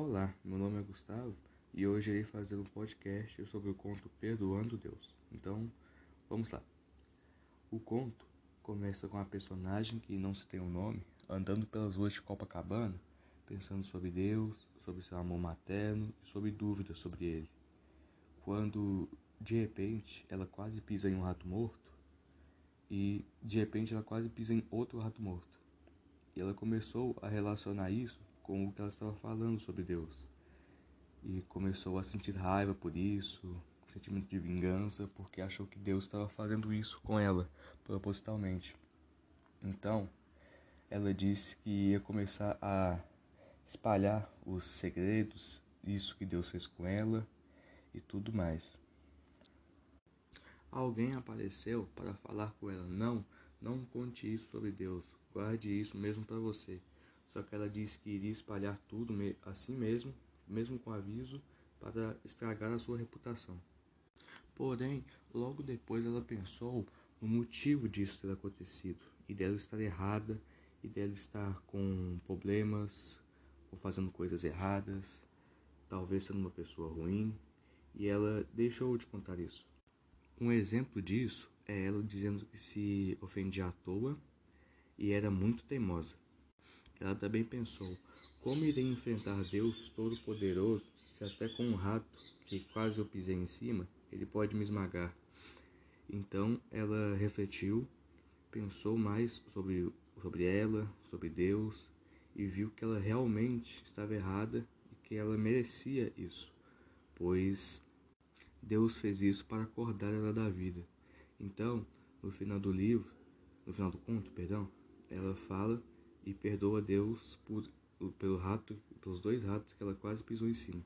Olá, meu nome é Gustavo e hoje irei fazer um podcast sobre o conto Perdoando Deus. Então, vamos lá. O conto começa com a personagem que não se tem um nome andando pelas ruas de Copacabana, pensando sobre Deus, sobre seu amor materno e sobre dúvidas sobre ele. Quando, de repente, ela quase pisa em um rato morto e, de repente, ela quase pisa em outro rato morto. E ela começou a relacionar isso com o que ela estava falando sobre Deus. E começou a sentir raiva por isso, sentimento de vingança, porque achou que Deus estava fazendo isso com ela, propositalmente. Então, ela disse que ia começar a espalhar os segredos, isso que Deus fez com ela e tudo mais. Alguém apareceu para falar com ela: Não, não conte isso sobre Deus, guarde isso mesmo para você. Só que ela disse que iria espalhar tudo assim mesmo, mesmo com aviso, para estragar a sua reputação. Porém, logo depois ela pensou no motivo disso ter acontecido e dela estar errada e dela estar com problemas ou fazendo coisas erradas, talvez sendo uma pessoa ruim, e ela deixou de contar isso. Um exemplo disso ela dizendo que se ofendia à toa e era muito teimosa. Ela também pensou: como irei enfrentar Deus Todo-Poderoso se até com um rato, que quase eu pisei em cima, ele pode me esmagar? Então ela refletiu, pensou mais sobre, sobre ela, sobre Deus, e viu que ela realmente estava errada e que ela merecia isso, pois Deus fez isso para acordar ela da vida. Então, no final do livro, no final do conto, perdão, ela fala e perdoa Deus por, pelo rato, pelos dois ratos que ela quase pisou em cima.